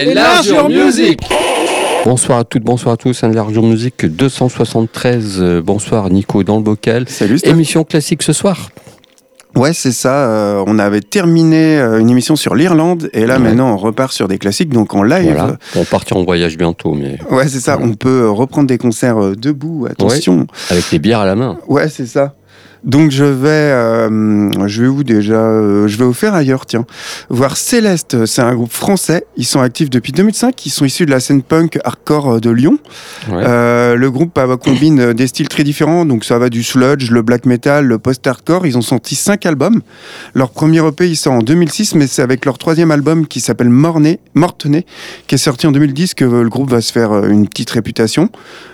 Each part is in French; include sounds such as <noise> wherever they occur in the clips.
Enlargeur Music Bonsoir à toutes, bonsoir à tous, Enlargeur Music 273. Euh, bonsoir Nico dans le bocal. Salut Steph. Émission classique ce soir. Ouais, c'est ça. euh, on avait terminé euh, une émission sur l'Irlande et là Ouais. maintenant on repart sur des classiques, donc en live. Voilà. On partir en voyage bientôt, mais Ouais, c'est ça. On peut reprendre des concerts euh, debout. Attention. avec les bières à la main. Ouais, c'est ça. Donc je vais, euh, je vais où déjà Euh, Je vais au faire ailleurs, tiens. Voir Céleste, c'est un groupe français. Ils sont actifs depuis 2005. Ils sont issus de la scène punk hardcore euh, de Lyon. Ouais. Euh, le groupe combine euh, des styles très différents, donc ça va du sludge, le black metal, le post-hardcore. Ils ont sorti cinq albums. Leur premier EP, il sort en 2006, mais c'est avec leur troisième album qui s'appelle Mornay, Mortenay, qui est sorti en 2010 que le groupe va se faire une petite réputation.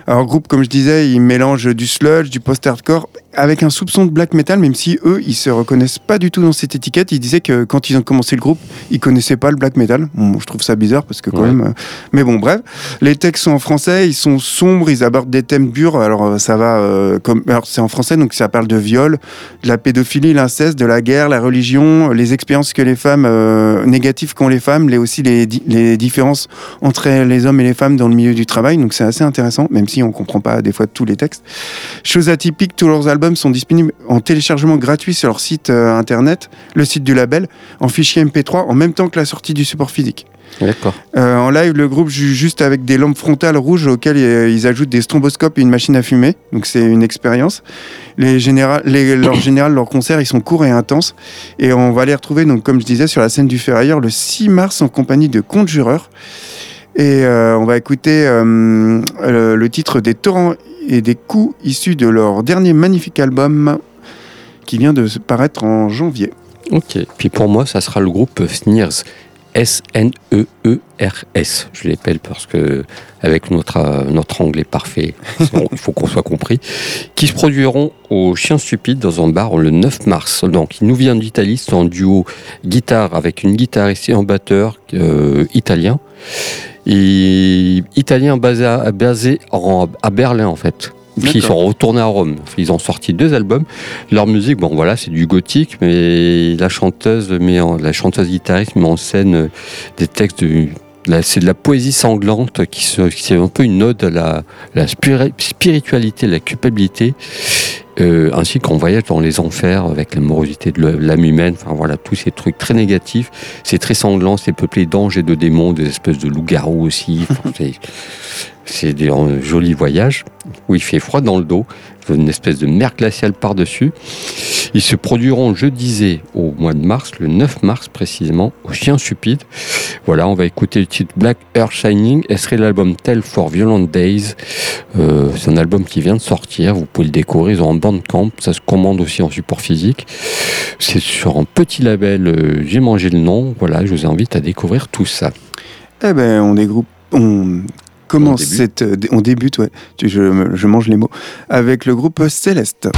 Alors, le groupe, comme je disais, il mélange du sludge, du post-hardcore, avec un soupçon de black metal, même si eux, ils se reconnaissent pas du tout dans cette étiquette. Ils disaient que quand ils ont commencé le groupe, ils connaissaient pas le black metal. Bon, je trouve ça bizarre parce que quand Ouais. même. euh, Mais bon, bref. Les textes sont en français, ils sont sombres, ils abordent des thèmes durs. Alors euh, ça va euh, comme c'est en français donc ça parle de viol, de la pédophilie, l'inceste, de la guerre, la religion, les expériences que les femmes euh, négatives qu'ont les femmes, les aussi les, di- les différences entre les hommes et les femmes dans le milieu du travail. Donc c'est assez intéressant, même si on comprend pas des fois tous les textes. Chose atypique, tous leurs albums sont disponibles en téléchargement gratuit sur leur site euh, internet, le site du label, en fichier MP3 en même temps que la sortie du support physique. D'accord. Euh, en live, le groupe joue juste avec des lampes frontales rouges auxquelles euh, ils ajoutent des stromboscopes et une machine à fumer. Donc c'est une expérience. Les général, les, leur général, leurs concerts, ils sont courts et intenses. Et on va les retrouver, donc comme je disais, sur la scène du Ferrailleur le 6 mars en compagnie de Conjureur. Et euh, on va écouter euh, le, titre des torrents et des coups issus de leur dernier magnifique album qui vient de paraître en janvier. Ok. Puis pour moi, ça sera le groupe Sneers. S-N-E-E-R-S. Je l'appelle parce que, avec notre, euh, notre anglais parfait, il faut qu'on soit compris, qui se produiront au Chien Stupide dans un bar le 9 mars. Donc, il nous vient d'Italie, c'est en duo guitare avec une guitariste et un batteur euh, italien. Et, italien basé, à Berlin, en fait. Puis ils sont retournés à Rome. Ils ont sorti deux albums. Leur musique, bon voilà, c'est du gothique, mais la chanteuse, met en- la chanteuse guitariste met en scène euh, des textes de c'est de la poésie sanglante qui, se, qui est un peu une ode à la, la spiri- spiritualité, la culpabilité, euh, ainsi qu'on voyage dans les enfers avec l'amorosité de le- l'âme humaine. Enfin voilà, tous ces trucs très négatifs. C'est très sanglant, c'est peuplé d'anges et de démons, des espèces de loups-garous aussi. Enfin, <laughs> c'est- c'est des euh, jolis voyages où il fait froid dans le dos, une espèce de mer glaciale par-dessus. Ils se produiront, je disais, au mois de mars, le 9 mars précisément, au Chien Stupide. Voilà, on va écouter le titre Black Earth Shining, et serait l'album Tell for Violent Days. Euh, c'est un album qui vient de sortir, vous pouvez le découvrir, ils ont un bandcamp, ça se commande aussi en support physique. C'est sur un petit label, euh, j'ai mangé le nom, voilà, je vous invite à découvrir tout ça. Eh ben, on dégroupe, on commence On débute. cette, euh, on débute, ouais. Je mange les mots avec le groupe Céleste.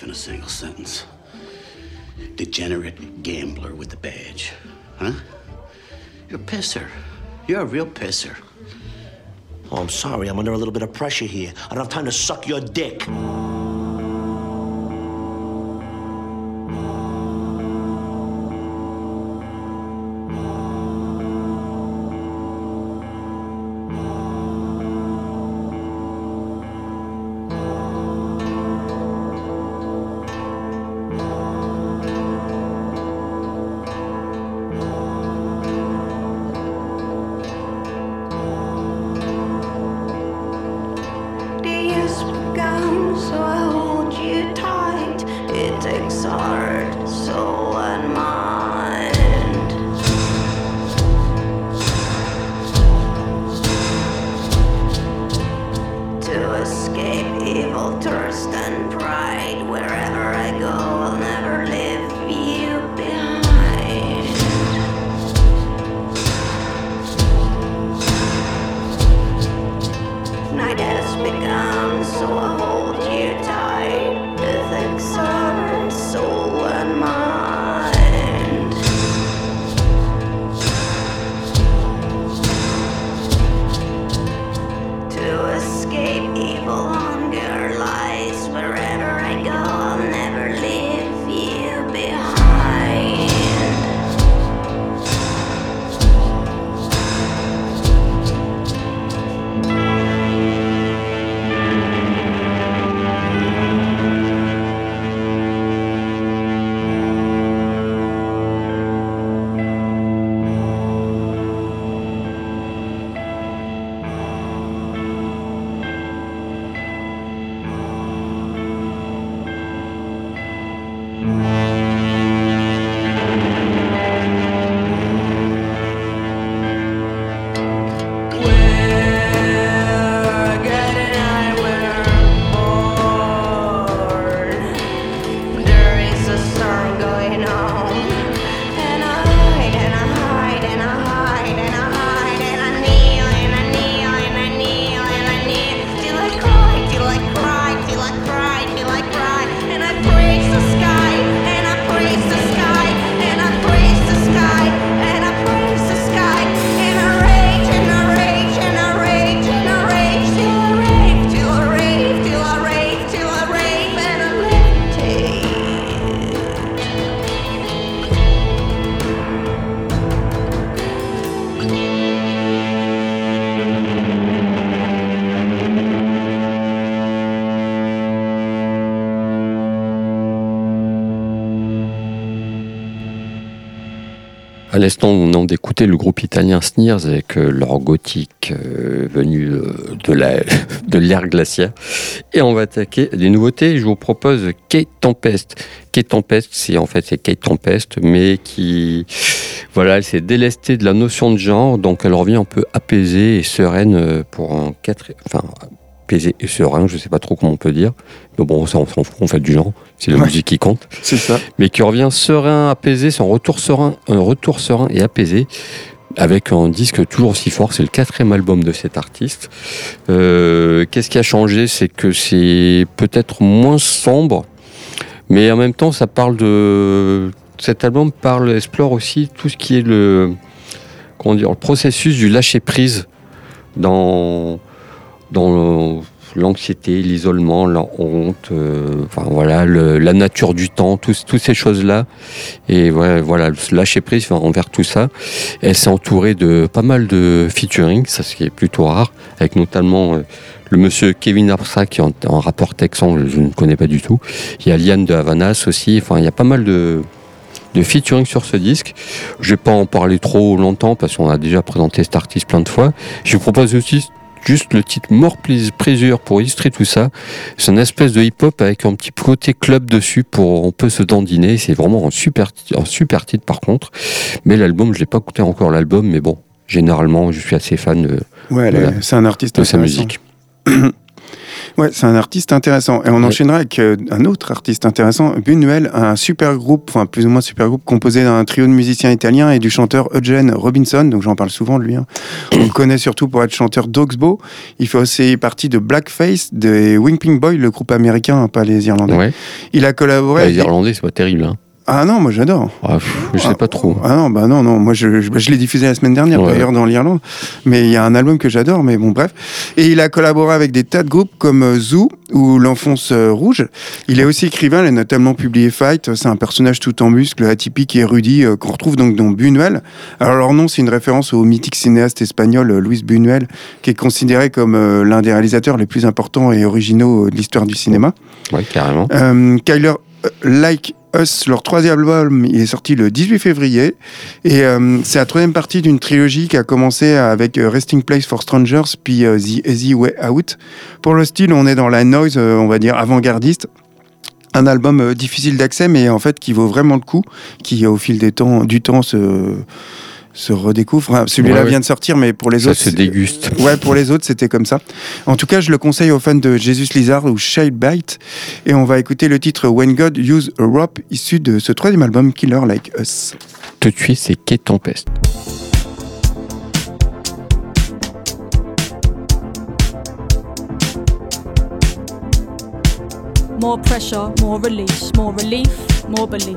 Life in a single sentence. Degenerate gambler with the badge. Huh? You're a pisser. You're a real pisser. Oh, I'm sorry. I'm under a little bit of pressure here. I don't have time to suck your dick. L'instant, on vient d'écouter le groupe italien Sneers avec euh, leur gothique euh, venu euh, de <laughs> l'ère de glaciaire. Et on va attaquer des nouveautés. Je vous propose Kate Tempest. Kate Tempest, c'est en fait c'est Kate Tempest, mais qui, voilà, s'est délestée de la notion de genre, donc elle revient un peu apaisée et sereine pour un quatre, et serein, je sais pas trop comment on peut dire. Mais bon, ça, on s'en fout, on fait du genre. C'est la musique qui compte. C'est ça. Mais qui revient serein, apaisé, son retour serein, un retour serein et apaisé avec un disque toujours aussi fort. C'est le quatrième album de cet artiste. Euh, qu'est-ce qui a changé? C'est que c'est peut-être moins sombre, mais en même temps, ça parle de. Cet album parle, explore aussi tout ce qui est le, comment dire, le processus du lâcher prise dans dans l'anxiété, l'isolement, la honte, euh, enfin voilà, la nature du temps, toutes ces choses-là. Et voilà, voilà, lâcher prise envers tout ça. Elle s'est entourée de pas mal de featuring, ça ce qui est plutôt rare, avec notamment euh, le monsieur Kevin Arsa qui est en, rapport texan, je ne connais pas du tout. Il y a Liane de Havanas aussi, enfin il y a pas mal de de featuring sur ce disque. Je vais pas en parler trop longtemps parce qu'on a déjà présenté cet artiste plein de fois. Je vous propose aussi juste le titre More Pleasure pour illustrer tout ça. C'est une espèce de hip-hop avec un petit côté club dessus pour on peut se dandiner. C'est vraiment un super, un super titre par contre. Mais l'album, je l'ai pas écouté encore l'album, mais bon, généralement, je suis assez fan de, ouais, c'est un artiste de sa musique. <clears throat> Ouais, c'est un artiste intéressant. Et on Ouais. enchaînera avec euh, un autre artiste intéressant, Buñuel, un super groupe, enfin plus ou moins super groupe, composé d'un trio de musiciens italiens et du chanteur Eugene Robinson. Donc j'en parle souvent de lui. hein. <coughs> On le connaît surtout pour être chanteur d'Oxbow. Il fait aussi partie de Blackface, des Wimping Boy, le groupe américain, hein, pas les Irlandais. Ouais. Il a collaboré. les Irlandais, c'est pas terrible. Hein. Ah non, moi j'adore. Ah, je sais pas trop. Ah non, bah non, non, moi je, je, je l'ai diffusé la semaine dernière Ouais. d'ailleurs dans l'Irlande, mais il y a un album que j'adore, mais bon bref. Et il a collaboré avec des tas de groupes comme euh, Zoo ou L'Enfonce euh, Rouge. Il est aussi écrivain, il a notamment publié Fight, c'est un personnage tout en muscles, atypique et érudit euh, qu'on retrouve donc dans Buñuel. Alors leur nom c'est une référence au mythique cinéaste espagnol Luis Buñuel, qui est considéré comme l'un des réalisateurs les plus importants et originaux de l'histoire du cinéma. Ouais, carrément. Euh, Kyler Like Us, leur troisième album, il est sorti le 18 février. Et euh, c'est la troisième partie d'une trilogie qui a commencé avec euh, Resting Place for Strangers, puis euh, The Easy Way Out. Pour le style, on est dans la noise, euh, on va dire, avant-gardiste. Un album euh, difficile d'accès, mais en fait qui vaut vraiment le coup, qui au fil des temps, du temps se, se redécouvre. Enfin, Celui-là Ouais, vient de sortir, mais pour les Ça autres. se c'est- déguste. Ouais, pour les autres, c'était comme ça. En tout cas, je le conseille aux fans de Jesus Lizard ou Child Bite. Et on va écouter le titre When God Used a Rope, issu de ce troisième album, Killer Like Us. Tout de suite, c'est Quai Tempeste. More pressure, more release, more relief, more belief.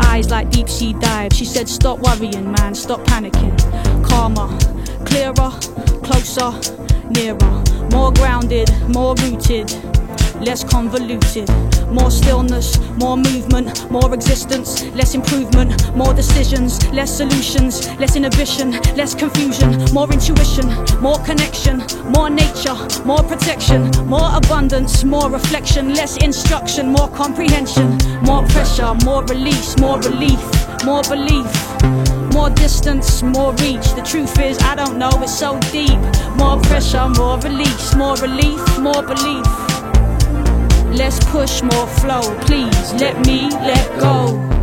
Eyes like deep sea dive. She said, Stop worrying, man, stop panicking. Calmer, clearer, closer, nearer. More grounded, more rooted, less convoluted. More stillness, more movement, more existence, less improvement, more decisions, less solutions, less inhibition, less confusion, more intuition, more connection, more nature, more protection, more abundance, more reflection, less instruction, more comprehension, more pressure, more release, more relief, more belief. More distance, more reach. The truth is, I don't know, it's so deep. More pressure, more release, more relief, more belief. Let's push more flow, please. Let me let go.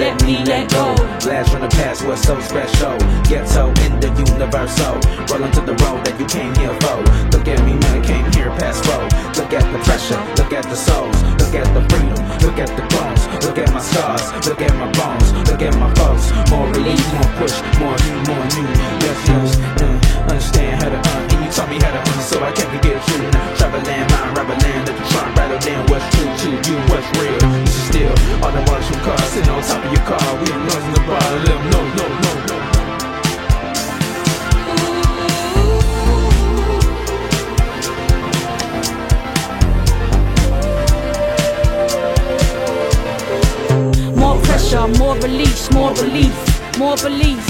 Let me let go. Blast from the past was so special. Ghetto in the universal. Rolling to the road that you came here for. Look at me, man, I came here past four. Look at the pressure, look at the souls, look at the freedom, look at the bones, look at my scars, look at my bones, look at my folks. More release, more push, more you, more you. Less use, uh, understand how to uh, and you taught me how to uh, so I can't forget you. Travel land, mind, rubber land, let the trunk rattle down what's true to you, what's real. This is still all the waters from cars sitting on top of your car. We ain't noise in the bar, let 'em know, no, no, no. More pressure, more release, more relief, more belief.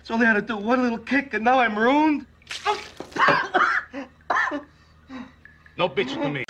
It's only had to do one little kick, and now I'm ruined. no bitches to me.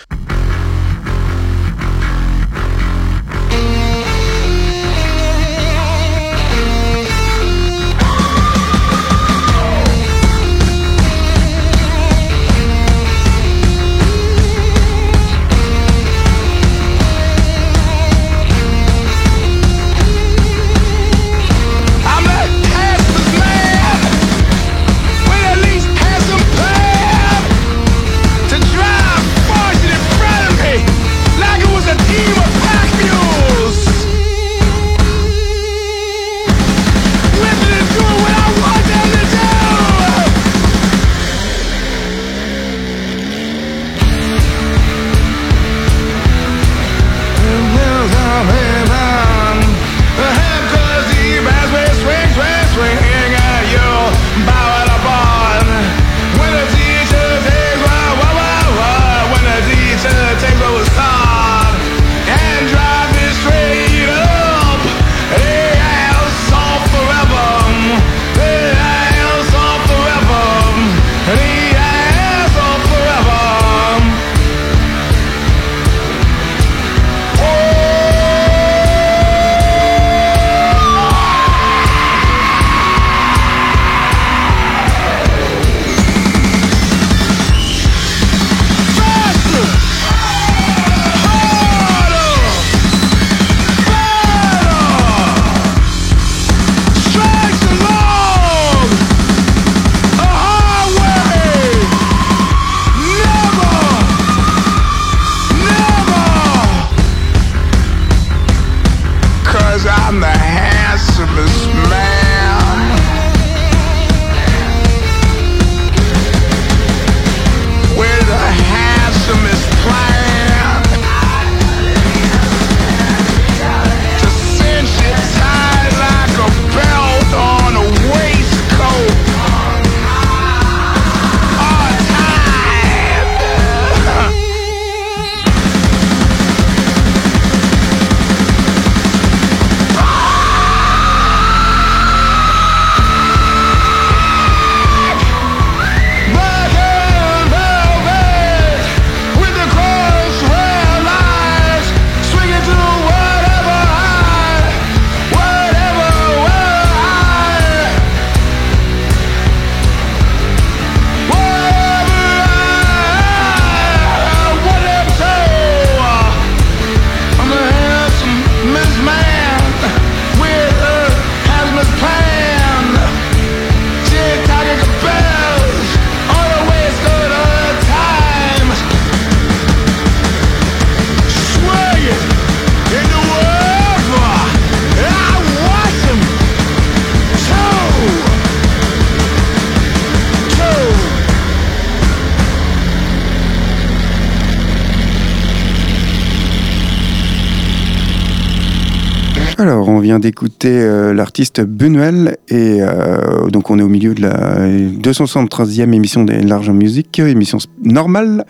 D'écouter euh, l'artiste Benuel et euh, donc on est au milieu de la 273e émission des Large en Musique, émission normale.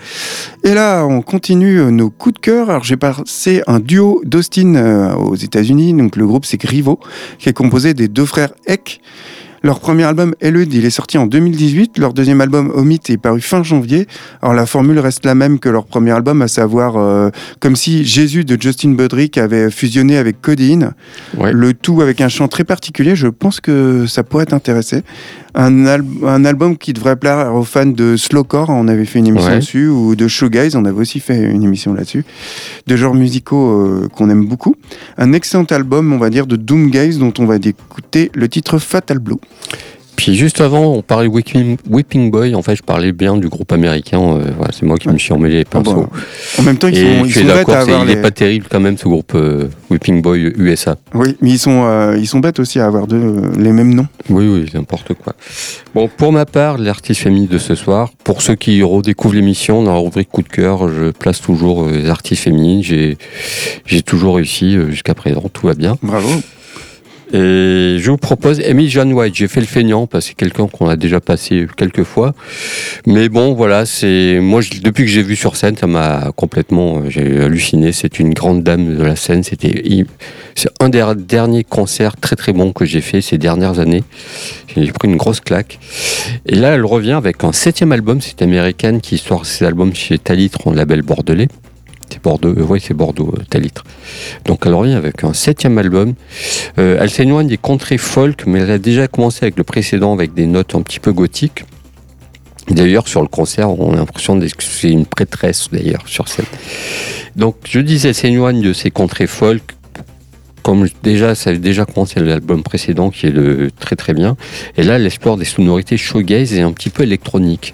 Et là, on continue euh, nos coups de cœur. Alors, j'ai passé un duo d'Austin aux États-Unis. Donc, le groupe c'est Grivo, qui est composé des deux frères Eck. Leur premier album, Elude, il est sorti en 2018. Leur deuxième album, Omit, est paru fin janvier. Alors la formule reste la même que leur premier album, à savoir euh, comme si Jésus de Justin Budrick avait fusionné avec Codeine. Ouais. Le tout avec un chant très particulier. Je pense que ça pourrait t'intéresser. Un, al- un album qui devrait plaire aux fans de slowcore. On avait fait une émission Ouais. dessus. Ou de shoegaze. On avait aussi fait une émission là-dessus. De genres musicaux euh, qu'on aime beaucoup. Un excellent album, on va dire, de doomgaze dont on va écouter le titre Fatal Blue. Puis juste avant, on parlait Whipping, Whipping Boy. En fait, je parlais bien du groupe américain. euh, voilà, c'est moi qui me suis emmêlé les Ah pinceaux. en même temps, ils Et sont, ils sont bêtes à avoir il les... n'est pas terrible quand même ce groupe euh, Whipping Boy USA. Oui, mais ils sont, euh, ils sont bêtes aussi à avoir deux, les mêmes noms. Oui, oui, n'importe quoi. Bon, pour ma part, l'artiste féminine de ce soir, pour ceux qui redécouvrent l'émission, dans la rubrique coup de cœur, je place toujours les artistes féminines. J'ai, j'ai toujours réussi jusqu'à présent, tout va bien. Bravo. Et je vous propose Amy John White. J'ai fait le feignant parce que c'est quelqu'un qu'on a déjà passé quelques fois. Mais bon, voilà, c'est moi depuis que j'ai vu sur scène, ça m'a complètement, euh, j'ai halluciné. C'est une grande dame de la scène. C'était, c'est un des derniers concerts très très bons que j'ai fait ces dernières années. J'ai pris une grosse claque. Et là, elle revient avec un septième album. C'est américaine qui sort ses albums chez Talitre, en label bordelais. Bordeaux, euh, oui, c'est Bordeaux, euh, Talitre. Donc elle revient avec un septième album. Euh, elle s'éloigne des contrées folk, mais elle a déjà commencé avec le précédent avec des notes un petit peu gothiques. D'ailleurs, sur le concert, on a l'impression que c'est une prêtresse, d'ailleurs, sur scène. Donc, je disais, elle s'éloigne de ces contrées folk. Comme déjà, ça avait déjà commencé l'album précédent, qui est le très très bien. Et là, elle explore des sonorités shoegaze et un petit peu électroniques.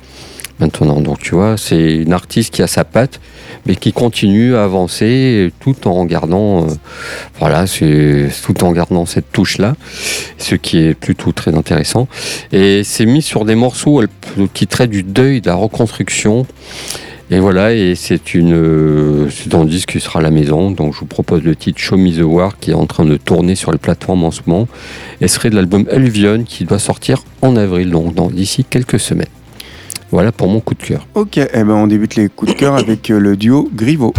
Maintenant, donc tu vois, c'est une artiste qui a sa patte, mais qui continue à avancer tout en gardant, euh, voilà, tout en gardant cette touche là, ce qui est plutôt très intéressant. Et c'est mis sur des morceaux qui traitent du deuil, de la reconstruction. Et voilà, et c'est une, euh, c'est un disque qui sera à la maison. Donc je vous propose le titre Show Me the War qui est en train de tourner sur les plateformes en ce moment. Et ce serait de l'album Alluvion qui doit sortir en avril, donc d'ici quelques semaines. Voilà pour mon coup de cœur. Ok, eh ben on débute les coups de cœur avec euh, le duo Grivo.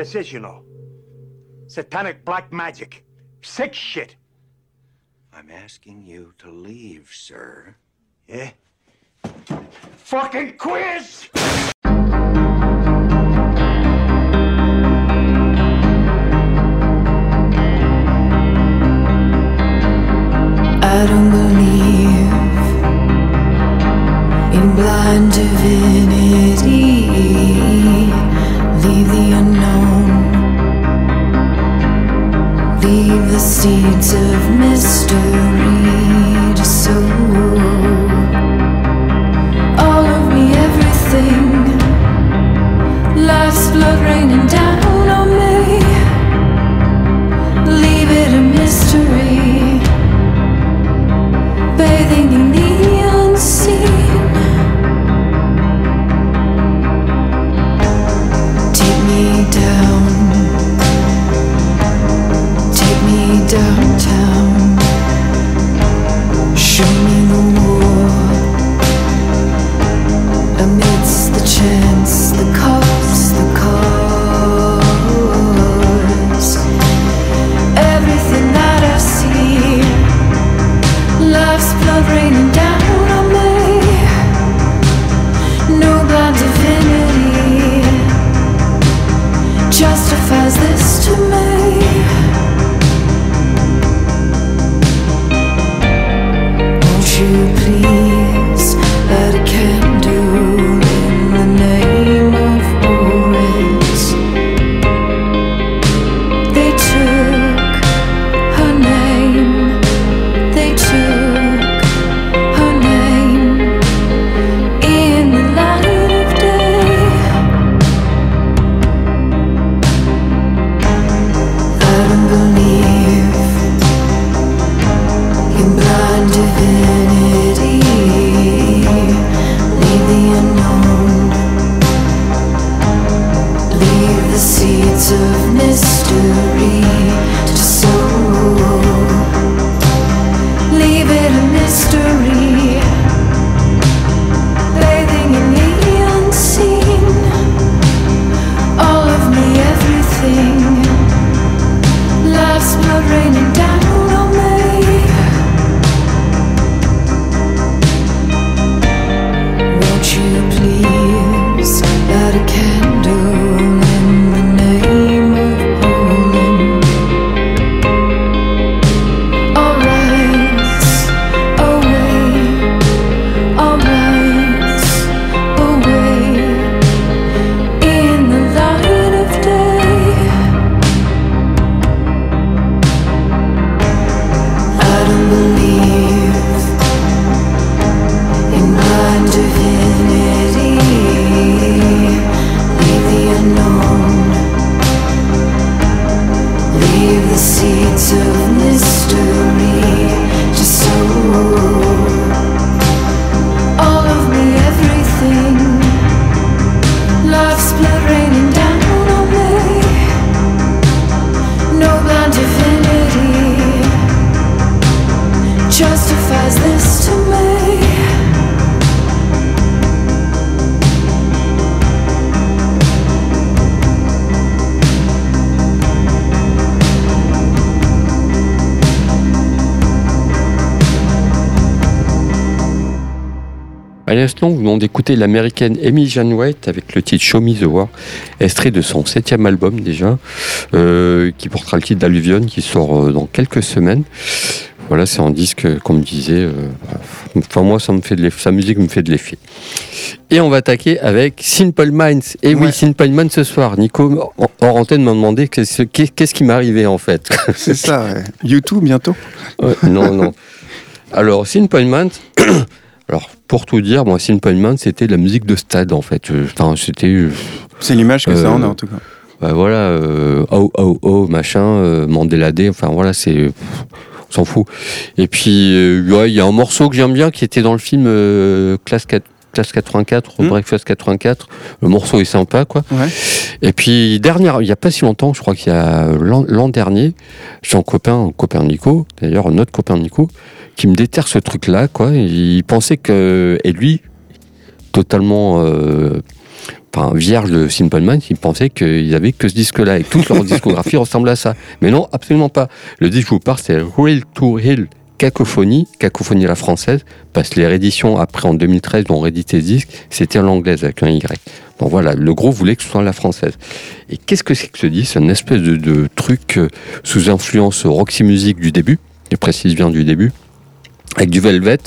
This is, you know. Satanic black magic. Sick shit. I'm asking you to leave, sir. Yeah? Fucking quiz! À l'instant, nous venons d'écouter l'américaine Amy Jan White avec le titre Show Me the War, extrait de son septième album déjà, euh, qui portera le titre d'Alluvion, qui sort euh, dans quelques semaines. Voilà, c'est un disque, euh, comme je disais, euh, enfin moi, ça me fait de sa musique me fait de l'effet. Et on va attaquer avec Simple Minds. Et oui, Ouais. Simple Minds ce soir. Nico, en antenne, m'a demandé qu'est-ce qu'est-ce qui m'arrivait en fait. <laughs> C'est ça, ouais. YouTube bientôt. Ouais, non, non. Alors, Simple Minds, alors pour tout dire, moi, Simple Minds, c'était de la musique de stade en fait. Euh, Enfin, c'était. euh, C'est l'image que ça Euh, en a en tout cas. bah, voilà, euh, oh, oh, oh, machin, euh, Mandela Day, enfin voilà, c'est. On s'en fout. Et puis, euh, ouais, il y a un morceau que j'aime bien qui était dans le film euh, Classe 4. Classe 84, ou Hmm. Breakfast 84, le morceau est sympa quoi. Ouais. Et puis dernière, il y a pas si longtemps, je crois qu'il y a l'an dernier, j'ai un copain, un copain Nico, d'ailleurs un autre copain Nico, qui me déterre ce truc-là, quoi. Il pensait que, et lui, totalement euh, enfin, vierge de Simple Minds, ils pensaient qu'ils avaient que ce disque-là et toute leur <laughs> discographie ressemble à ça. Mais non, absolument pas. Le disque que je vous parle, c'est Real to Real Cacophonie, Cacophonie à la française, parce que les rééditions après en 2013 dont on réédité ce disque, c'était en anglaise avec un Y. Donc voilà, le gros voulait que ce soit la française. Et qu'est-ce que c'est que ce disque? C'est une espèce de, de truc euh, sous influence Roxy Music du début, je précise bien du début, avec du Velvet,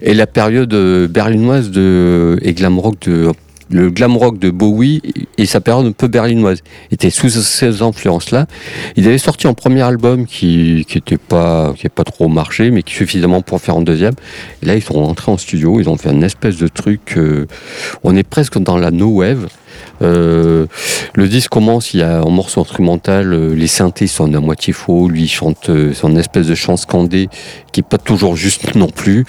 et la période euh, berlinoise de, et glam rock de le glam rock de Bowie et sa période un peu berlinoise était sous ces influences-là. Il avait sorti un premier album qui qui était pas qui est pas trop marché, mais qui suffisamment pour faire un deuxième. Et là, ils sont rentrés en studio, ils ont fait une espèce de truc. euh, on est presque dans la no wave. Euh, le disque commence, il y a un morceau instrumental, euh, les synthés sont à moitié faux, lui il chante euh, son espèce de chant scandé qui est pas toujours juste <laughs> non plus.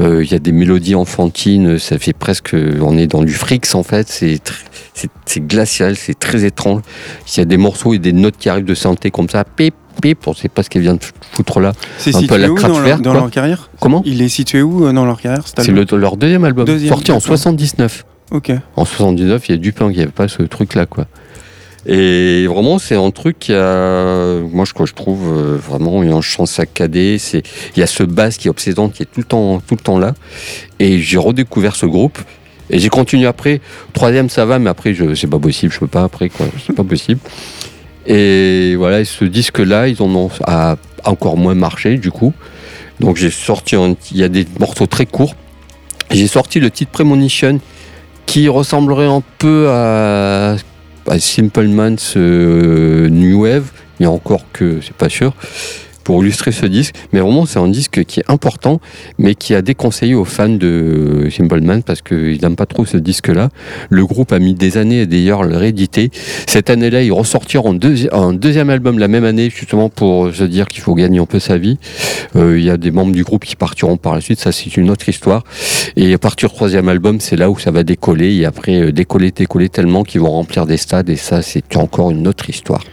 Euh, il y a des mélodies enfantines, ça fait presque, on est dans du frix en fait, c'est glacial, c'est très étrange. Il y a des morceaux et des notes qui arrivent de synthé comme ça, pip pip, on sait pas ce qu'elle vient de foutre là. C'est peu situé la où dans, leur, dans carrière? Comment? Il est situé où dans leur carrière C'est le- leur deuxième album, Deuxième, sorti en d'accord. 79. En 79, il y a Dupin qui avait pas ce truc-là, quoi. Et vraiment, c'est un truc qui a, moi, je, quoi, je trouve euh, vraiment, il y a un chant saccadé. C'est, il y a ce basse qui est obsédant, qui est tout le temps, tout le temps là. Et j'ai redécouvert ce groupe. Et j'ai continué après. Troisième, ça va, mais après, c'est pas possible. Je peux pas après, quoi. C'est pas possible. Et voilà, ce disque-là, ils en ont a encore moins marché, du coup. Donc j'ai sorti, il y a des morceaux très courts. J'ai sorti le titre Premonition qui ressemblerait un peu à, à Simple Man's euh, New Wave, mais encore que c'est pas sûr, pour illustrer ce disque. Mais vraiment, c'est un disque qui est important, mais qui a déconseillé aux fans de Simple Man parce qu'ils n'aiment pas trop ce disque-là. Le groupe a mis des années d'ailleurs le rééditer. Cette année-là, ils ressortiront un deuxième album la même année, justement pour se dire qu'il faut gagner un peu sa vie. Euh, Il y a des membres du groupe qui partiront par la suite, ça c'est une autre histoire. Et à partir du troisième album, c'est là où ça va décoller. Et après, euh, décoller, décoller tellement qu'ils vont remplir des stades. Et ça, c'est encore une autre histoire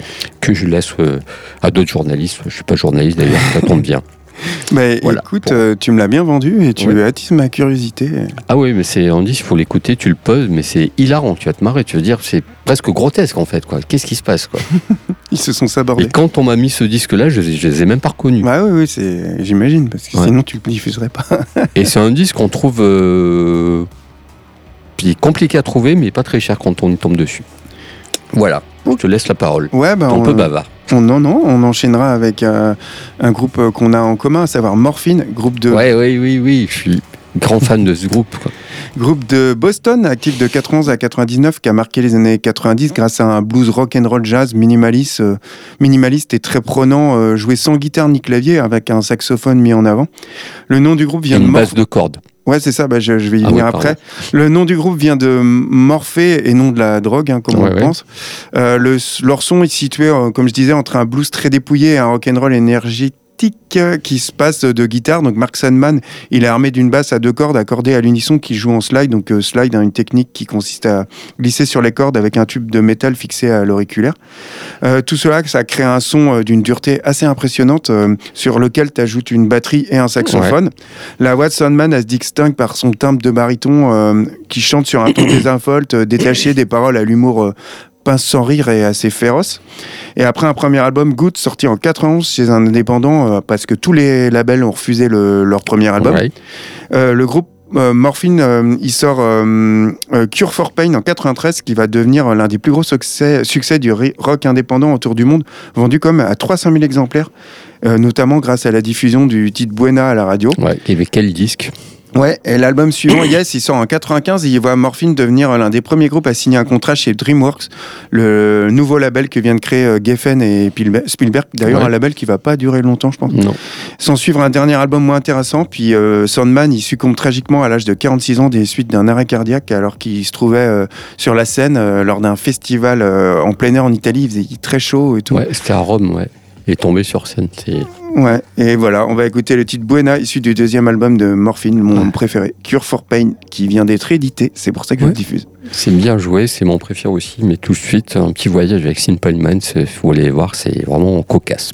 que je laisse euh, à d'autres journalistes. Je suis pas journaliste d'ailleurs, ça tombe bien. <laughs> Mais Voilà. écoute, euh, tu me l'as bien vendu et tu Ouais. attises ma curiosité. Ah oui, mais c'est on dit il faut l'écouter, tu le poses, mais c'est hilarant. Tu vas te marrer, tu vas dire c'est presque grotesque en fait. quoi. Qu'est-ce qui se passe quoi? <laughs> Ils se sont sabordés. Et quand on m'a mis ce disque-là, je, je les ai même pas reconnus. Bah oui, oui, c'est... j'imagine, parce que Ouais. sinon tu le diffuserais pas. <laughs> Et c'est un disque qu'on trouve euh, puis compliqué à trouver, mais pas très cher quand on y tombe dessus. Voilà, je te laisse la parole. Ouais, bah, un on, peu bavard. on- non, non, on enchaînera avec euh, un groupe euh, qu'on a en commun, à savoir Morphine, groupe de, Ouais, oui, oui, oui, je suis grand fan de ce groupe. quoi. groupe de Boston, actif de 91 à 99, qui a marqué les années 90 grâce à un blues rock and roll jazz minimaliste, euh, minimaliste et très prenant, euh, joué sans guitare ni clavier, avec un saxophone mis en avant. Le nom du groupe Et vient de une base de cordes. Ouais, c'est ça, bah, je, je vais y Ah venir oui, après. Le nom du groupe vient de Morphée et non de la drogue, hein, comme on Ouais, pense. Euh, le, leur son est situé, comme je disais, entre un blues très dépouillé et un rock'n'roll énergétique euh, qui se passe de guitare. Donc Mark Sandman, il est armé d'une basse à deux cordes accordée à l'unisson qui joue en slide. Donc euh, slide, hein, une technique qui consiste à glisser sur les cordes avec un tube de métal fixé à l'auriculaire. Euh, tout cela, ça crée un son d'une dureté assez impressionnante euh, sur lequel tu ajoutes une batterie et un saxophone. La voix de Sandman, elle se distingue par son timbre de baryton qui chante sur un ton <coughs> désinvolte, détaché des paroles à l'humour pince sans rire et assez féroce. Et après un premier album, Good, sorti en 91 chez un indépendant, euh, parce que tous les labels ont refusé le- leur premier album, Ouais. euh, le groupe euh, Morphine, euh, il sort euh, Cure for Pain en 93, qui va devenir l'un des plus gros succès, succès du rock indépendant autour du monde, vendu comme à 300 000 exemplaires, notamment grâce à la diffusion du titre Buena à la radio. Ouais. Y avait quel disque? Ouais, et l'album suivant, <coughs> Yes, il sort en 95 et il voit Morphine devenir l'un des premiers groupes à signer un contrat chez DreamWorks, le nouveau label que vient de créer euh, Geffen et Spielberg. D'ailleurs, Ouais. un label qui va pas durer longtemps, je pense. Non. S'en suivre un dernier album moins intéressant, puis euh, Sandman, il succombe tragiquement à l'âge de 46 ans des suites d'un arrêt cardiaque alors qu'il se trouvait euh, sur la scène euh, lors d'un festival euh, en plein air en Italie. Il faisait très chaud et tout. Ouais, c'était à Rome, ouais. Est tombé sur scène. C'est Ouais, et voilà, on va écouter le titre Buena, issu du deuxième album de Morphine, mon préféré, Cure for Pain, qui vient d'être édité. C'est pour ça que je Ouais. le diffuse. c'est bien joué, c'est mon préféré aussi. Mais tout de suite, un petit voyage avec Simple Minds, il faut aller voir, c'est vraiment cocasse.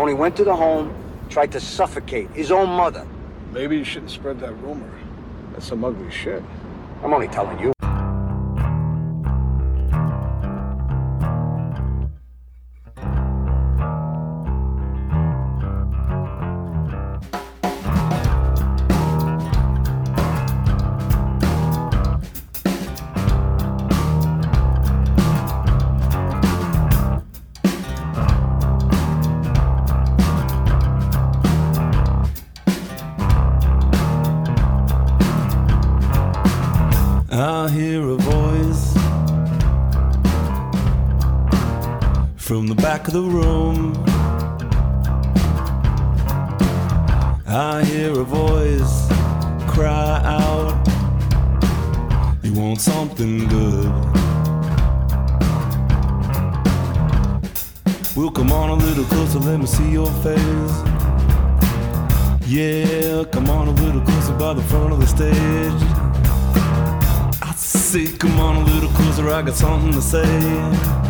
Tony went to the home, tried to suffocate his own mother. Maybe you shouldn't spread that rumor. That's some ugly shit. I'm only telling you. Back of the room. I hear a voice cry out, You want something good? Well, come on a little closer, let me see your face. Yeah, come on a little closer by the front of the stage. I say, come on a little closer, I got something to say.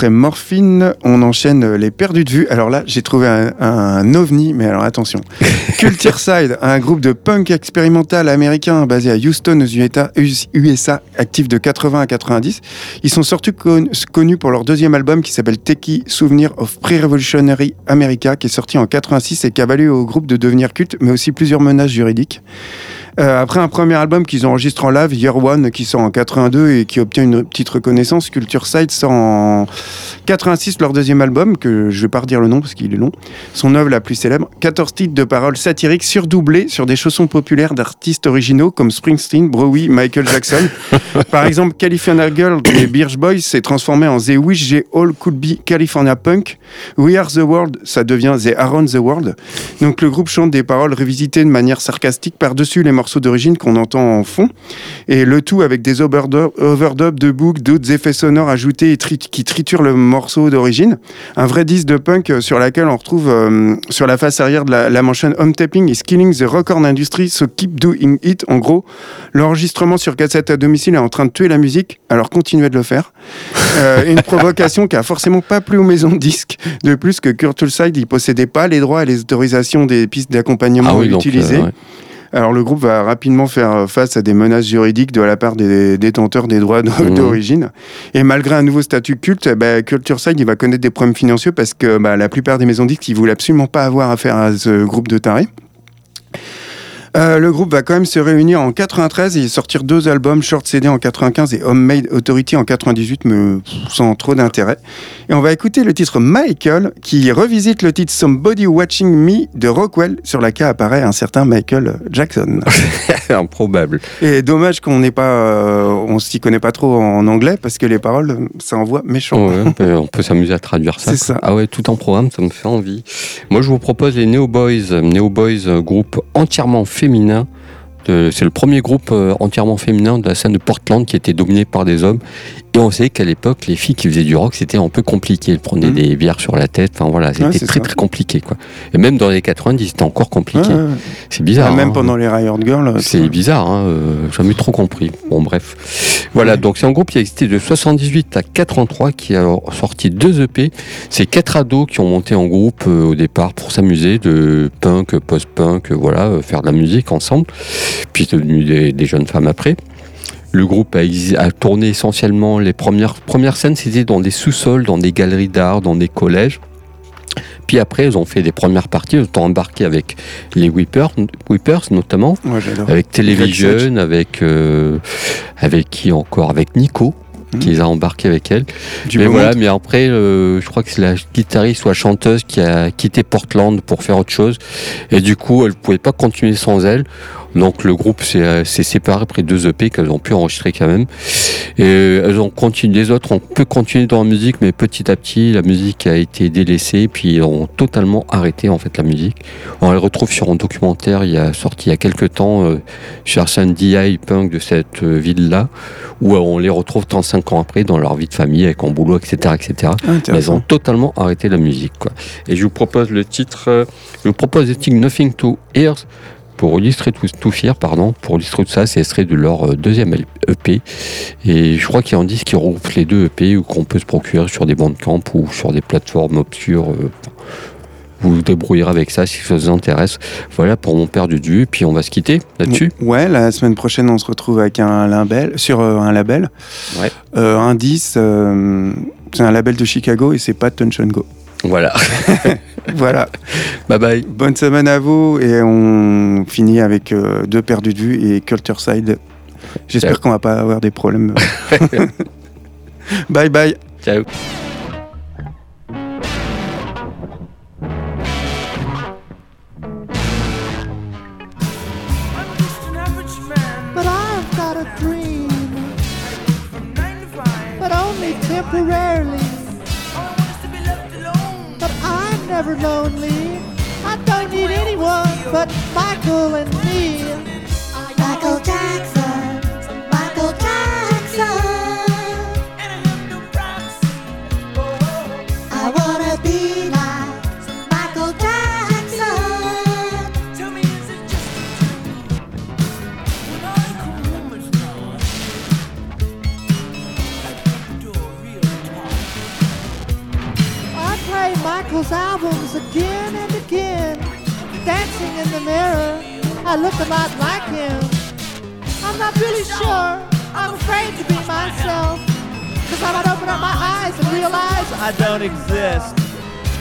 après Morphine, on enchaîne les perdus de vue. Alors là, j'ai trouvé un, un ovni, mais alors attention. <laughs> Cultureside, un groupe de punk expérimental américain basé à Houston, aux USA, USA, actif de 80 à 90. Ils sont surtout con- connus pour leur deuxième album qui s'appelle Techie Souvenir of Pre-Revolutionary America, qui est sorti en 86 et qui a valu au groupe de devenir culte, mais aussi plusieurs menaces juridiques. Euh, après un premier album qu'ils enregistrent en live, Year One, qui sort en 82 et qui obtient une petite reconnaissance, Culture Side sort en 86 leur deuxième album, que je vais pas redire le nom parce qu'il est long, son œuvre la plus célèbre, 14 titres de paroles satiriques surdoublés sur des chansons populaires d'artistes originaux comme Springsteen, Bowie, Michael Jackson. <laughs> Par exemple, California Girl des Birch Boys s'est transformé en The Wish They All Could Be California Punk. We Are the World, ça devient The Around the World. Donc le groupe chante des paroles revisitées de manière sarcastique par-dessus les morceaux d'origine qu'on entend en fond. Et le tout avec des overdub, overdubs de boucles, d'autres effets sonores ajoutés et tri- qui triturent le morceau d'origine. Un vrai disque de punk euh, sur laquelle on retrouve euh, sur la face arrière de la, la mention Home Tapping is killing the record industry, so keep doing it. En gros, l'enregistrement sur cassette à domicile est en train de tuer la musique, alors continuez de le faire. Euh, une provocation qui a forcément pas plu aux maisons de disques. De plus que Kurt Side, il possédait pas les droits et les autorisations des pistes d'accompagnement Ah oui, donc, utilisées. euh, ouais. Alors le groupe va rapidement faire face à des menaces juridiques de la part des détenteurs des droits Mhm. d'origine. Et malgré un nouveau statut culte, ben, Culture Side il va connaître des problèmes financiers parce que bah, la plupart des maisons disques ils voulaient absolument pas avoir affaire à ce groupe de tarés. Euh, le groupe va quand même se réunir en 93 et sortir deux albums, Short CD en 95 et Homemade Authority en 98, mais sans trop d'intérêt. Et on va écouter le titre Michael qui revisite le titre Somebody Watching Me de Rockwell sur laquelle apparaît un certain Michael Jackson. <laughs> Improbable. Et dommage qu'on n'ait pas, euh, on s'y connaît pas trop en anglais parce que les paroles, ça envoie méchant. Ouais, on peut, <laughs> s'amuser à traduire ça. C'est ça. Ah ouais, tout en programme, ça me fait envie. Moi, je vous propose les Neo Boys. Neo Boys, euh, groupe entièrement féminin. C'est le premier groupe euh, entièrement féminin de la scène de Portland qui était dominé par des hommes. Et on sait qu'à l'époque, les filles qui faisaient du rock, c'était un peu compliqué. Elles prenaient des bières sur la tête. Enfin voilà, c'était très ça. très compliqué. Quoi. Et même dans les 90, c'était encore compliqué. Ouais, ouais. C'est bizarre. Ah, même hein. pendant les Riot Girls. C'est bizarre, hein, euh, j'ai jamais trop compris. Bon, bref. Voilà, donc c'est un groupe qui a existé de 78 à 83, qui a sorti deux EP. C'est quatre ados qui ont monté en groupe euh, au départ pour s'amuser de punk, post-punk, euh, voilà, euh, faire de la musique ensemble. Puis c'est devenu des, des jeunes femmes après. Le groupe a, tourné essentiellement les premières, premières scènes, c'était dans des sous-sols, dans des galeries d'art, dans des collèges. Puis après, ils ont fait des premières parties, ils ont embarqué avec les Whippers, Whippers notamment, Ouais, avec Television, avec, euh, avec qui encore Avec Nico, qui les a embarqués avec elle. Hmm. Du mais voilà, mais après, euh, je crois que c'est la guitariste ou la chanteuse qui a quitté Portland pour faire autre chose. Et du coup, elle pouvait pas continuer sans elle. Donc le groupe s'est euh, séparé après deux EP qu'elles ont pu enregistrer quand même. Et euh, elles ont continué, les autres ont peu continué dans la musique, mais petit à petit, la musique a été délaissée, puis ils ont totalement arrêté en fait la musique. On les retrouve sur un documentaire il y a sorti il y a quelques temps euh, sur un DI punk de cette euh, ville-là, où euh, on les retrouve 35 ans après dans leur vie de famille, avec un boulot, etc. etc. Ah, Mais elles ont totalement arrêté la musique. Quoi. Et je vous propose le titre, je vous propose le titre Nothing to Ears pour illustrer tout, tout fier, pardon, pour illustrer tout ça, c'est extrait de leur euh, deuxième EP. Et je crois qu'il y a un disque qui regroupe les deux EP ou qu'on peut se procurer sur des bandcamps ou sur des plateformes obscures. euh, vous vous débrouillerez avec ça si ça vous intéresse. Voilà pour mon père du du. Puis on va se quitter là-dessus. Ouais, la semaine prochaine, on se retrouve avec un label, sur euh, un label. Ouais. Euh, Indice, euh, c'est un label de Chicago et c'est pas and Go. Voilà. <laughs> voilà. Bye bye. Bonne semaine à vous et on finit avec euh, deux perdus de vue et Culture Side. J'espère qu'on va pas avoir des problèmes. <laughs> bye bye. Ciao. Never lonely. I don't need anyone but Michael and me. Michael Jackson, those albums again and again. Dancing in the mirror, I look a lot like him. I'm not really sure, I'm afraid to be myself. Cause I might open up my eyes and realize I don't exist.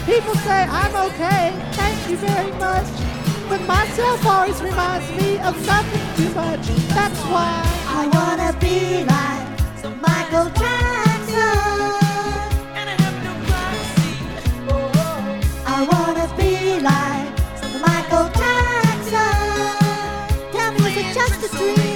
People say I'm okay, thank you very much. But myself always reminds me of nothing too much. That's why I wanna be like Michael Jackson. Just a dream?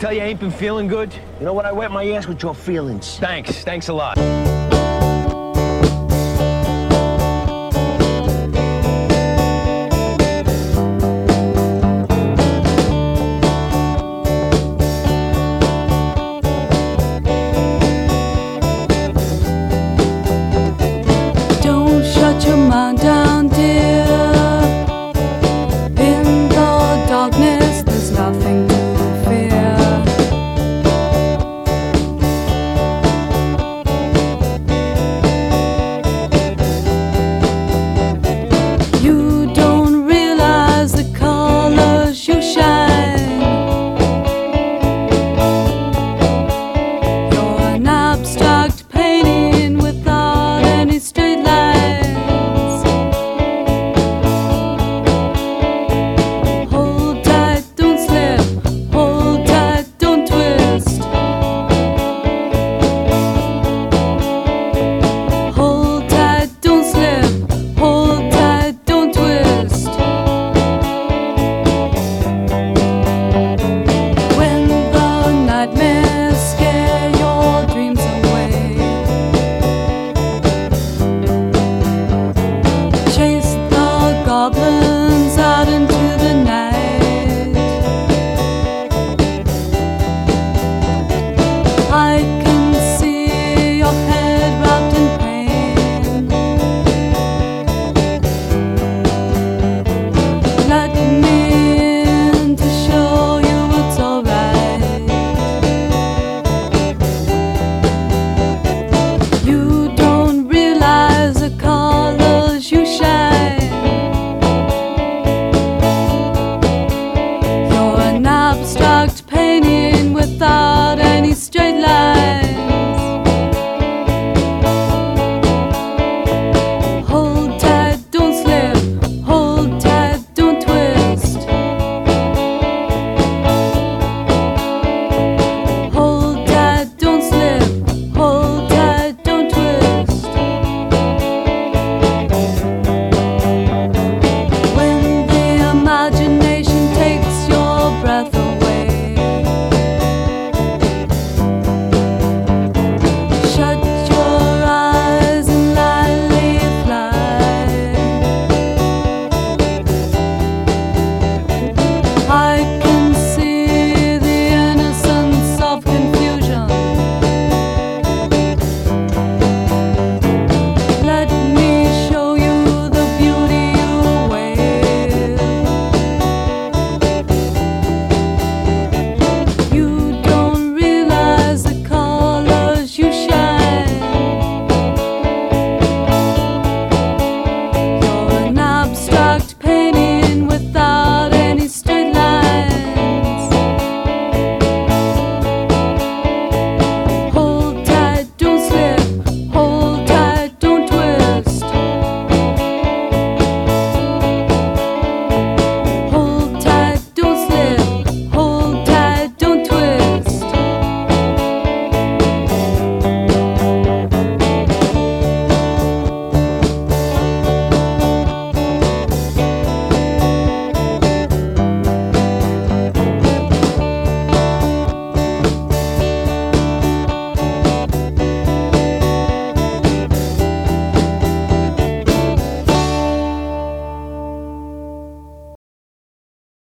Tell you I ain't been feeling good? You know what? I wet my ass with your feelings. Thanks. Thanks a lot.